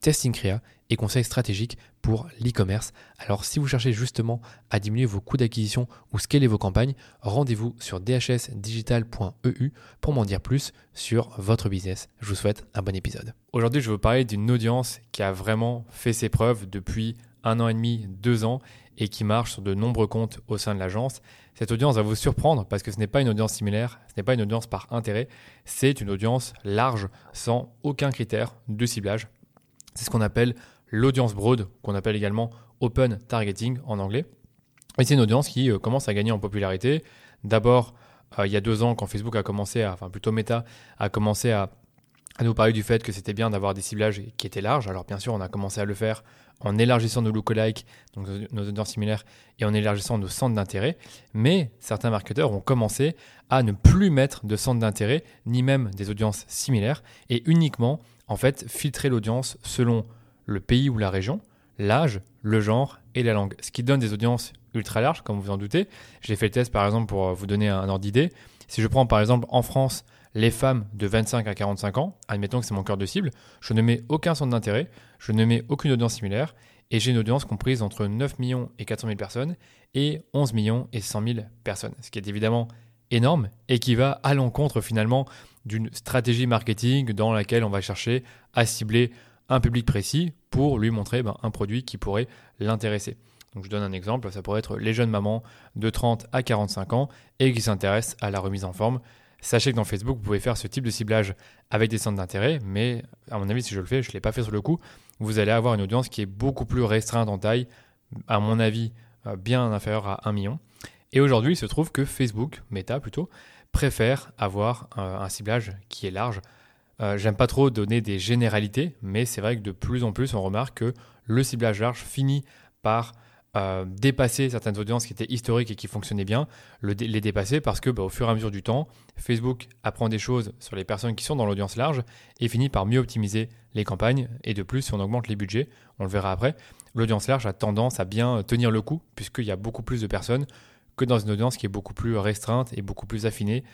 testing créa et conseils stratégiques pour l'e-commerce. Alors si vous cherchez justement à diminuer vos coûts d'acquisition ou scaler vos campagnes, rendez-vous sur dhsdigital.eu pour m'en dire plus sur votre business. Je vous souhaite un bon épisode. Aujourd'hui, je vais vous parler d'une audience qui a vraiment fait ses preuves depuis un an et demi, deux ans et qui marche sur de nombreux comptes au sein de l'agence. Cette audience va vous surprendre parce que ce n'est pas une audience similaire, ce n'est pas une audience par intérêt, c'est une audience large sans aucun critère de ciblage. C'est ce qu'on appelle l'audience broad, qu'on appelle également open targeting en anglais. Et c'est une audience qui euh, commence à gagner en popularité. D'abord, euh, il y a deux ans, quand Facebook a commencé, à, enfin plutôt Meta, a commencé à, nous parler du fait que c'était bien d'avoir des ciblages qui étaient larges. Alors bien sûr, on a commencé à le faire en élargissant nos lookalikes, donc nos audiences similaires, et en élargissant nos centres d'intérêt. Mais certains marketeurs ont commencé à ne plus mettre de centres d'intérêt, ni même des audiences similaires, et uniquement en fait filtrer l'audience selon le pays ou la région, l'âge, le genre et la langue. Ce qui donne des audiences ultra larges, comme vous en doutez. J'ai fait le test par exemple pour vous donner un ordre d'idée. Si je prends par exemple en France les femmes de 25 à 45 ans, admettons que c'est mon cœur de cible, je ne mets aucun centre d'intérêt, je ne mets aucune audience similaire, et j'ai une audience comprise entre 9 millions et 400 000 personnes et 11 millions et 100 000 personnes, ce qui est évidemment énorme et qui va à l'encontre finalement d'une stratégie marketing dans laquelle on va chercher à cibler un public précis pour lui montrer ben, un produit qui pourrait l'intéresser. Donc je donne un exemple, ça pourrait être les jeunes mamans de 30 à 45 ans et qui s'intéressent à la remise en forme. Sachez que dans Facebook, vous pouvez faire ce type de ciblage avec des centres d'intérêt, mais à mon avis, si je le fais, je ne l'ai pas fait sur le coup, vous allez avoir une audience qui est beaucoup plus restreinte en taille, à mon avis, euh, bien inférieure à 1 million. Et aujourd'hui, il se trouve que Facebook, Meta plutôt, préfère avoir euh, un ciblage qui est large. Euh, j'aime pas trop donner des généralités, mais c'est vrai que de plus en plus, on remarque que le ciblage large finit par euh, dépasser certaines audiences qui étaient historiques et qui fonctionnaient bien, les dépasser parce que bah, au fur et à mesure du temps, Facebook apprend des choses sur les personnes qui sont dans l'audience large et finit par mieux optimiser les campagnes. Et de plus, si on augmente les budgets, on le verra après, l'audience large a tendance à bien tenir le coup puisqu'il y a beaucoup plus de personnes que dans une audience qui est beaucoup plus restreinte et beaucoup plus affinée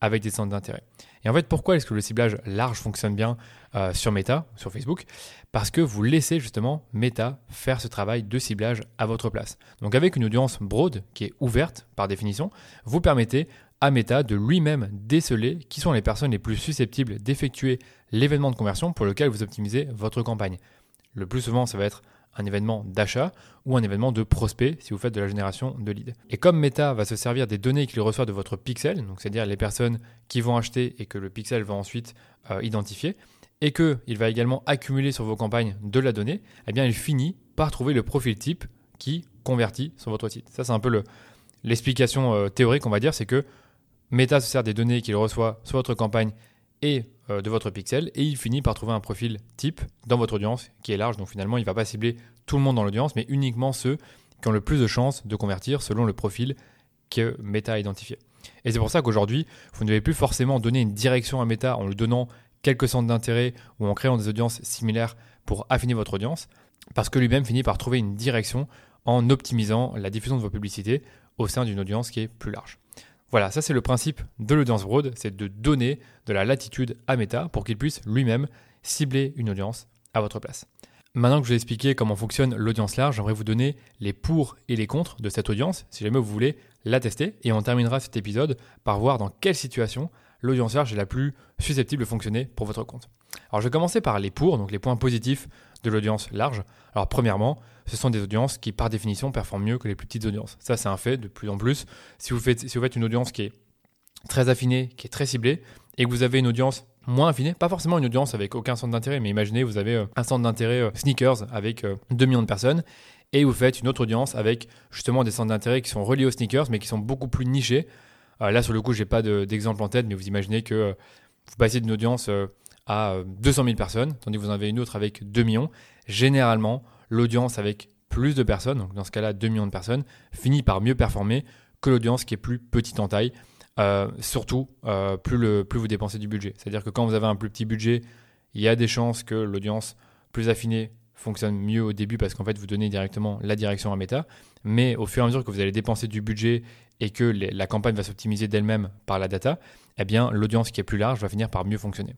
avec des centres d'intérêt. Et en fait, pourquoi est-ce que le ciblage large fonctionne bien euh, sur Meta, sur Facebook? Parce que vous laissez justement Meta faire ce travail de ciblage à votre place. Donc avec une audience broad, qui est ouverte par définition, vous permettez à Meta de lui-même déceler qui sont les personnes les plus susceptibles d'effectuer l'événement de conversion pour lequel vous optimisez votre campagne. Le plus souvent, ça va être un événement d'achat ou un événement de prospect si vous faites de la génération de leads. Et comme Meta va se servir des données qu'il reçoit de votre pixel, c'est-à-dire les personnes qui vont acheter et que le pixel va ensuite euh, identifier, et qu'il va également accumuler sur vos campagnes de la donnée, eh bien il finit par trouver le profil type qui convertit sur votre site. Ça c'est un peu l'explication euh, théorique on va dire, c'est que Meta se sert des données qu'il reçoit sur votre campagne et de votre pixel et il finit par trouver un profil type dans votre audience qui est large. Donc finalement, il ne va pas cibler tout le monde dans l'audience, mais uniquement ceux qui ont le plus de chances de convertir selon le profil que Meta a identifié. Et c'est pour ça qu'aujourd'hui, vous ne devez plus forcément donner une direction à Meta en lui donnant quelques centres d'intérêt ou en créant des audiences similaires pour affiner votre audience, parce que lui-même finit par trouver une direction en optimisant la diffusion de vos publicités au sein d'une audience qui est plus large. Voilà, ça c'est le principe de l'audience broad, c'est de donner de la latitude à Meta pour qu'il puisse lui-même cibler une audience à votre place. Maintenant que je vous ai expliqué comment fonctionne l'audience large, j'aimerais vous donner les pour et les contre de cette audience, si jamais vous voulez la tester. Et on terminera cet épisode par voir dans quelle situation l'audience large est la plus susceptible de fonctionner pour votre compte. Alors je vais commencer par les pour, donc les points positifs de l'audience large. Alors premièrement, ce sont des audiences qui par définition performent mieux que les plus petites audiences. Ça c'est un fait de plus en plus. Si vous faites, si vous faites une audience qui est très affinée, qui est très ciblée, et que vous avez une audience moins affiné, pas forcément une audience avec aucun centre d'intérêt, mais imaginez vous avez un centre d'intérêt sneakers avec 2 millions de personnes et vous faites une autre audience avec justement des centres d'intérêt qui sont reliés aux sneakers mais qui sont beaucoup plus nichés. là sur le coup, j'ai pas d'exemple en tête, mais vous imaginez que vous passez d'une audience à 200 000 personnes, tandis que vous en avez une autre avec 2 millions. Généralement, l'audience avec plus de personnes, donc dans ce cas-là 2 millions de personnes, finit par mieux performer que l'audience qui est plus petite en taille. Euh, surtout, euh, plus, le, plus vous dépensez du budget. C'est-à-dire que quand vous avez un plus petit budget, il y a des chances que l'audience plus affinée fonctionne mieux au début parce qu'en fait vous donnez directement la direction à Meta. Mais au fur et à mesure que vous allez dépenser du budget et que la campagne va s'optimiser d'elle-même par la data, eh bien l'audience qui est plus large va finir par mieux fonctionner.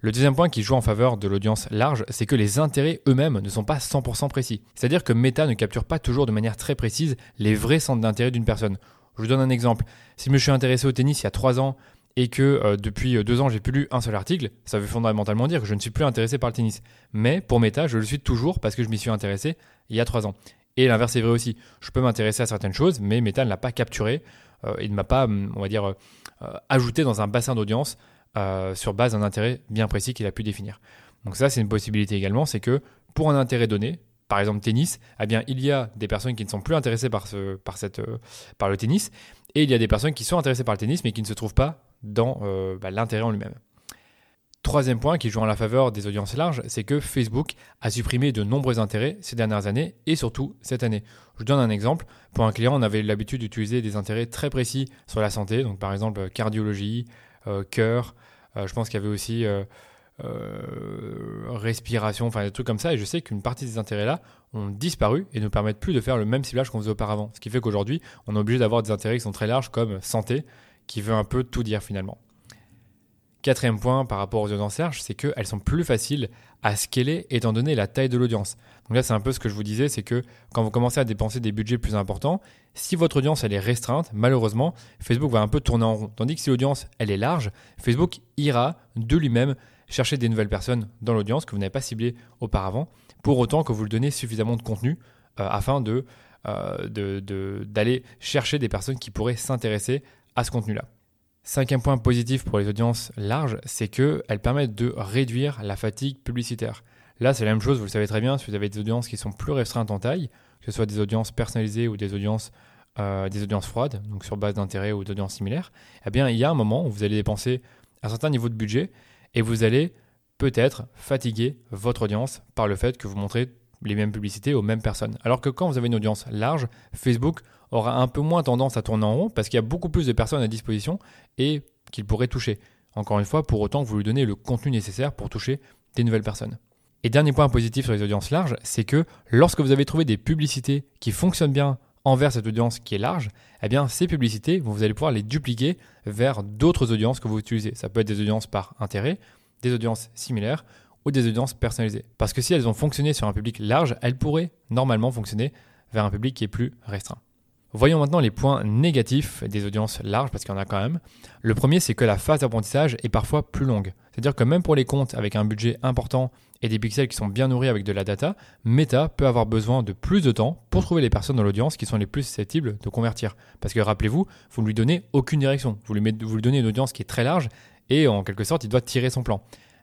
Le deuxième point qui joue en faveur de l'audience large, c'est que les intérêts eux-mêmes ne sont pas 100% précis. C'est-à-dire que Meta ne capture pas toujours de manière très précise les vrais centres d'intérêt d'une personne. Je vous donne un exemple. Si je me suis intéressé au tennis il y a 3 ans et que euh, depuis 2 ans j'ai plus lu un seul article, ça veut fondamentalement dire que je ne suis plus intéressé par le tennis. Mais pour Meta, je le suis toujours parce que je m'y suis intéressé il y a 3 ans. Et l'inverse est vrai aussi. Je peux m'intéresser à certaines choses, mais Meta ne l'a pas capturé euh, et ne m'a pas, on va dire, euh, ajouté dans un bassin d'audience euh, sur base d'un intérêt bien précis qu'il a pu définir. Donc ça, c'est une possibilité également, c'est que pour un intérêt donné, par exemple tennis, eh bien, il y a des personnes qui ne sont plus intéressées par, ce, par, cette, euh, par le tennis, et il y a des personnes qui sont intéressées par le tennis, mais qui ne se trouvent pas dans euh, bah, l'intérêt en lui-même. Troisième point qui joue en la faveur des audiences larges, c'est que Facebook a supprimé de nombreux intérêts ces dernières années et surtout cette année. Je donne un exemple. Pour un client, on avait l'habitude d'utiliser des intérêts très précis sur la santé, donc par exemple cardiologie, cœur, je pense qu'il y avait aussi euh, euh, respiration, enfin des trucs comme ça. Et je sais qu'une partie de ces intérêts-là ont disparu et ne permettent plus de faire le même ciblage qu'on faisait auparavant. Ce qui fait qu'aujourd'hui, on est obligé d'avoir des intérêts qui sont très larges comme santé, qui veut un peu tout dire finalement. Quatrième point par rapport aux audiences larges, c'est qu'elles sont plus faciles à scaler étant donné la taille de l'audience. Donc là, c'est un peu ce que je vous disais, c'est que quand vous commencez à dépenser des budgets plus importants, si votre audience elle est restreinte, malheureusement, Facebook va un peu tourner en rond. Tandis que si l'audience elle est large, Facebook ira de lui-même chercher des nouvelles personnes dans l'audience que vous n'avez pas ciblées auparavant, pour autant que vous lui donnez suffisamment de contenu euh, afin euh, de, d'aller chercher des personnes qui pourraient s'intéresser à ce contenu-là. Cinquième point positif pour les audiences larges, c'est qu'elles permettent de réduire la fatigue publicitaire. Là, c'est la même chose, vous le savez très bien, si vous avez des audiences qui sont plus restreintes en taille, que ce soit des audiences personnalisées ou des audiences, euh, froides, donc sur base d'intérêt ou d'audiences similaires, eh bien, il y a un moment où vous allez dépenser un certain niveau de budget et vous allez peut-être fatiguer votre audience par le fait que vous montrez les mêmes publicités aux mêmes personnes. Alors que quand vous avez une audience large, Facebook aura un peu moins tendance à tourner en rond parce qu'il y a beaucoup plus de personnes à disposition et qu'il pourrait toucher. Encore une fois, pour autant que vous lui donnez le contenu nécessaire pour toucher des nouvelles personnes. Et dernier point positif sur les audiences larges, c'est que lorsque vous avez trouvé des publicités qui fonctionnent bien envers cette audience qui est large, eh bien ces publicités, vous allez pouvoir les dupliquer vers d'autres audiences que vous utilisez. Ça peut être des audiences par intérêt, des audiences similaires ou des audiences personnalisées. Parce que si elles ont fonctionné sur un public large, elles pourraient normalement fonctionner vers un public qui est plus restreint. Voyons maintenant les points négatifs des audiences larges, parce qu'il y en a quand même. Le premier, c'est que la phase d'apprentissage est parfois plus longue. C'est-à-dire que même pour les comptes avec un budget important et des pixels qui sont bien nourris avec de la data, Meta peut avoir besoin de plus de temps pour trouver les personnes dans l'audience qui sont les plus susceptibles de convertir. Parce que rappelez-vous, vous ne lui donnez aucune direction. Vous lui, donnez une audience qui est très large et en quelque sorte, il doit tirer son plan.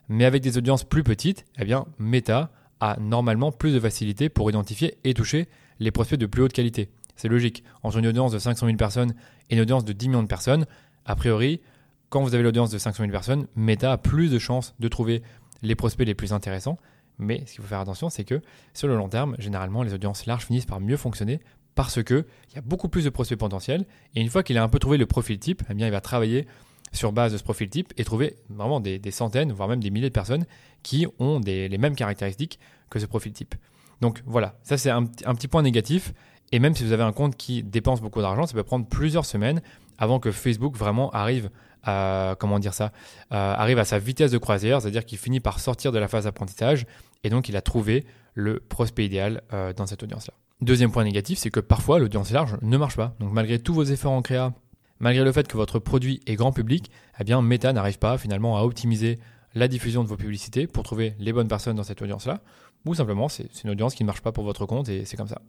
Mais avec des audiences plus petites, eh bien, Meta a normalement plus de facilité pour identifier et toucher les prospects de plus haute qualité. C'est logique. Entre une audience de 500 000 personnes et une audience de 10 millions de personnes, a priori, quand vous avez l'audience de 500 000 personnes, Meta a plus de chances de trouver les prospects les plus intéressants. Mais ce qu'il faut faire attention, c'est que sur le long terme, généralement, les audiences larges finissent par mieux fonctionner parce qu'il y a beaucoup plus de prospects potentiels. Et une fois qu'il a un peu trouvé le profil type, eh il va travailler sur base de ce profil type et trouver vraiment des, centaines, voire même des milliers de personnes qui ont les mêmes caractéristiques que ce profil type. Donc voilà, ça c'est un, petit point négatif. Et même si vous avez un compte qui dépense beaucoup d'argent, ça peut prendre plusieurs semaines avant que Facebook vraiment arrive à, comment dire ça, euh, arrive à sa vitesse de croisière, c'est-à-dire qu'il finit par sortir de la phase d'apprentissage et donc il a trouvé le prospect idéal euh, dans cette audience-là. Deuxième point négatif, c'est que parfois l'audience large ne marche pas. Donc malgré tous vos efforts en créa, malgré le fait que votre produit est grand public, eh bien Meta n'arrive pas finalement à optimiser la diffusion de vos publicités pour trouver les bonnes personnes dans cette audience-là, ou simplement c'est une audience qui ne marche pas pour votre compte et c'est comme ça.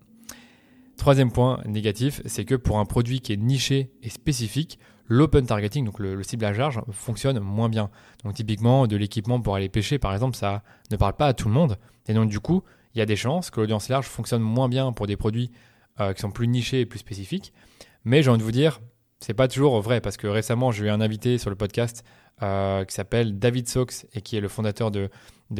Troisième point négatif, c'est que pour un produit qui est niché et spécifique, l'open targeting, donc le, ciblage large, fonctionne moins bien. Donc typiquement, de l'équipement pour aller pêcher, par exemple, ça ne parle pas à tout le monde. Et donc du coup, il y a des chances que l'audience large fonctionne moins bien pour des produits euh, qui sont plus nichés et plus spécifiques. Mais j'ai envie de vous dire, c'est pas toujours vrai parce que récemment, j'ai eu un invité sur le podcast euh, qui s'appelle David Sox et qui est le fondateur de,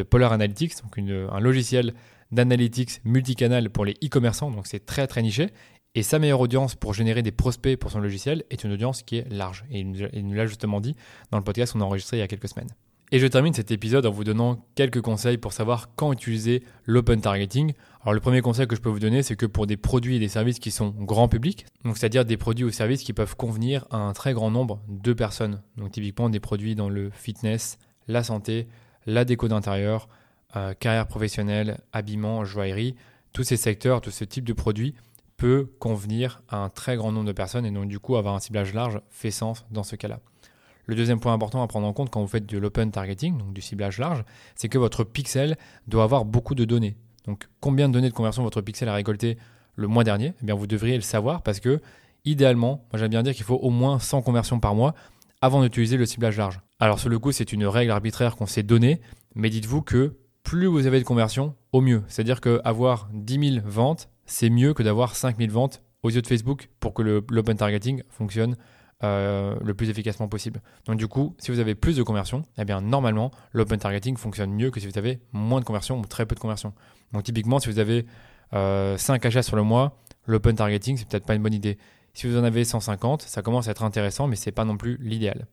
Polar Analytics, donc un logiciel d'analytics multicanal pour les e-commerçants. Donc c'est très très niché. Et sa meilleure audience pour générer des prospects pour son logiciel est une audience qui est large. Et il nous l'a justement dit dans le podcast qu'on a enregistré il y a quelques semaines. Et je termine cet épisode en vous donnant quelques conseils pour savoir quand utiliser l'open targeting. Alors le premier conseil que je peux vous donner, c'est que pour des produits et des services qui sont grand public, donc c'est-à-dire des produits ou services qui peuvent convenir à un très grand nombre de personnes, donc typiquement des produits dans le fitness, la santé, la déco d'intérieur, euh, carrière professionnelle, habillement, joaillerie, tous ces secteurs, tout ce type de produits peut convenir à un très grand nombre de personnes et donc du coup avoir un ciblage large fait sens dans ce cas-là. Le deuxième point important à prendre en compte quand vous faites de l'open targeting, donc du ciblage large, c'est que votre pixel doit avoir beaucoup de données. Donc combien de données de conversion votre pixel a récolté le mois dernier Eh bien vous devriez le savoir parce que idéalement, moi j'aime bien dire qu'il faut au moins 100 conversions par mois avant d'utiliser le ciblage large. Alors sur le coup, c'est une règle arbitraire qu'on s'est donnée, mais dites-vous que plus vous avez de conversions, au mieux. C'est-à-dire qu'avoir 10 000 ventes, c'est mieux que d'avoir 5 000 ventes aux yeux de Facebook pour que l'open targeting fonctionne euh, le plus efficacement possible. Donc du coup, si vous avez plus de conversions, eh bien normalement, l'open targeting fonctionne mieux que si vous avez moins de conversions ou très peu de conversions. Donc typiquement, si vous avez 5 euh, achats sur le mois, l'open targeting, c'est peut-être pas une bonne idée. Si vous en avez 150, ça commence à être intéressant, mais c'est pas non plus l'idéal.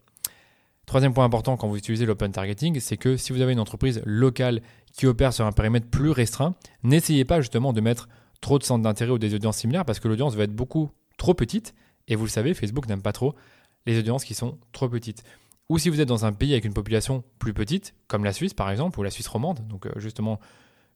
Troisième point important quand vous utilisez l'open targeting, c'est que si vous avez une entreprise locale qui opère sur un périmètre plus restreint, n'essayez pas justement de mettre trop de centres d'intérêt ou des audiences similaires parce que l'audience va être beaucoup trop petite et vous le savez, Facebook n'aime pas trop les audiences qui sont trop petites. Ou si vous êtes dans un pays avec une population plus petite, comme la Suisse par exemple, ou la Suisse romande, donc euh, justement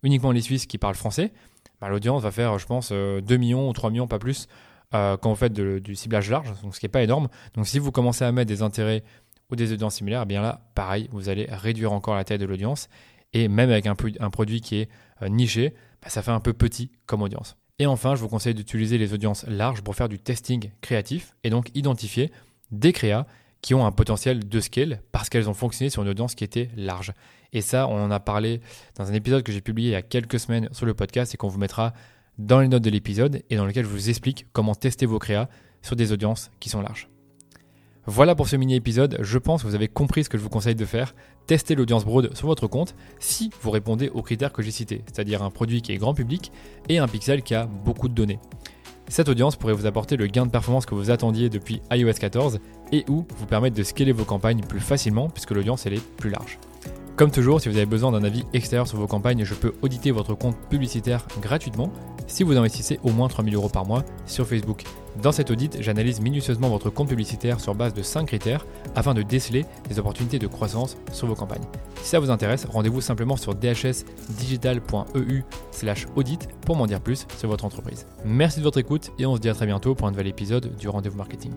uniquement les Suisses qui parlent français, bah, l'audience va faire, je pense, 2 euh, millions ou 3 millions, pas plus, euh, quand vous faites du ciblage large, donc ce qui n'est pas énorme. Donc si vous commencez à mettre des intérêts ou des audiences similaires, eh bien là, pareil, vous allez réduire encore la taille de l'audience. Et même avec un, produit qui est niché, bah, ça fait un peu petit comme audience. Et enfin, je vous conseille d'utiliser les audiences larges pour faire du testing créatif et donc identifier des créas qui ont un potentiel de scale parce qu'elles ont fonctionné sur une audience qui était large. Et ça, on en a parlé dans un épisode que j'ai publié il y a quelques semaines sur le podcast et qu'on vous mettra dans les notes de l'épisode et dans lequel je vous explique comment tester vos créas sur des audiences qui sont larges. Voilà pour ce mini-épisode, je pense que vous avez compris ce que je vous conseille de faire. Testez l'audience broad sur votre compte si vous répondez aux critères que j'ai cités, c'est-à-dire un produit qui est grand public et un pixel qui a beaucoup de données. Cette audience pourrait vous apporter le gain de performance que vous attendiez depuis iOS 14 et ou vous permettre de scaler vos campagnes plus facilement puisque l'audience est plus large. Comme toujours, si vous avez besoin d'un avis extérieur sur vos campagnes, je peux auditer votre compte publicitaire gratuitement si vous investissez au moins 3000 euros par mois sur Facebook. Dans cet audit, j'analyse minutieusement votre compte publicitaire sur base de 5 critères afin de déceler des opportunités de croissance sur vos campagnes. Si ça vous intéresse, rendez-vous simplement sur dhsdigital.eu audit pour m'en dire plus sur votre entreprise. Merci de votre écoute et on se dit à très bientôt pour un nouvel épisode du Rendez-vous Marketing.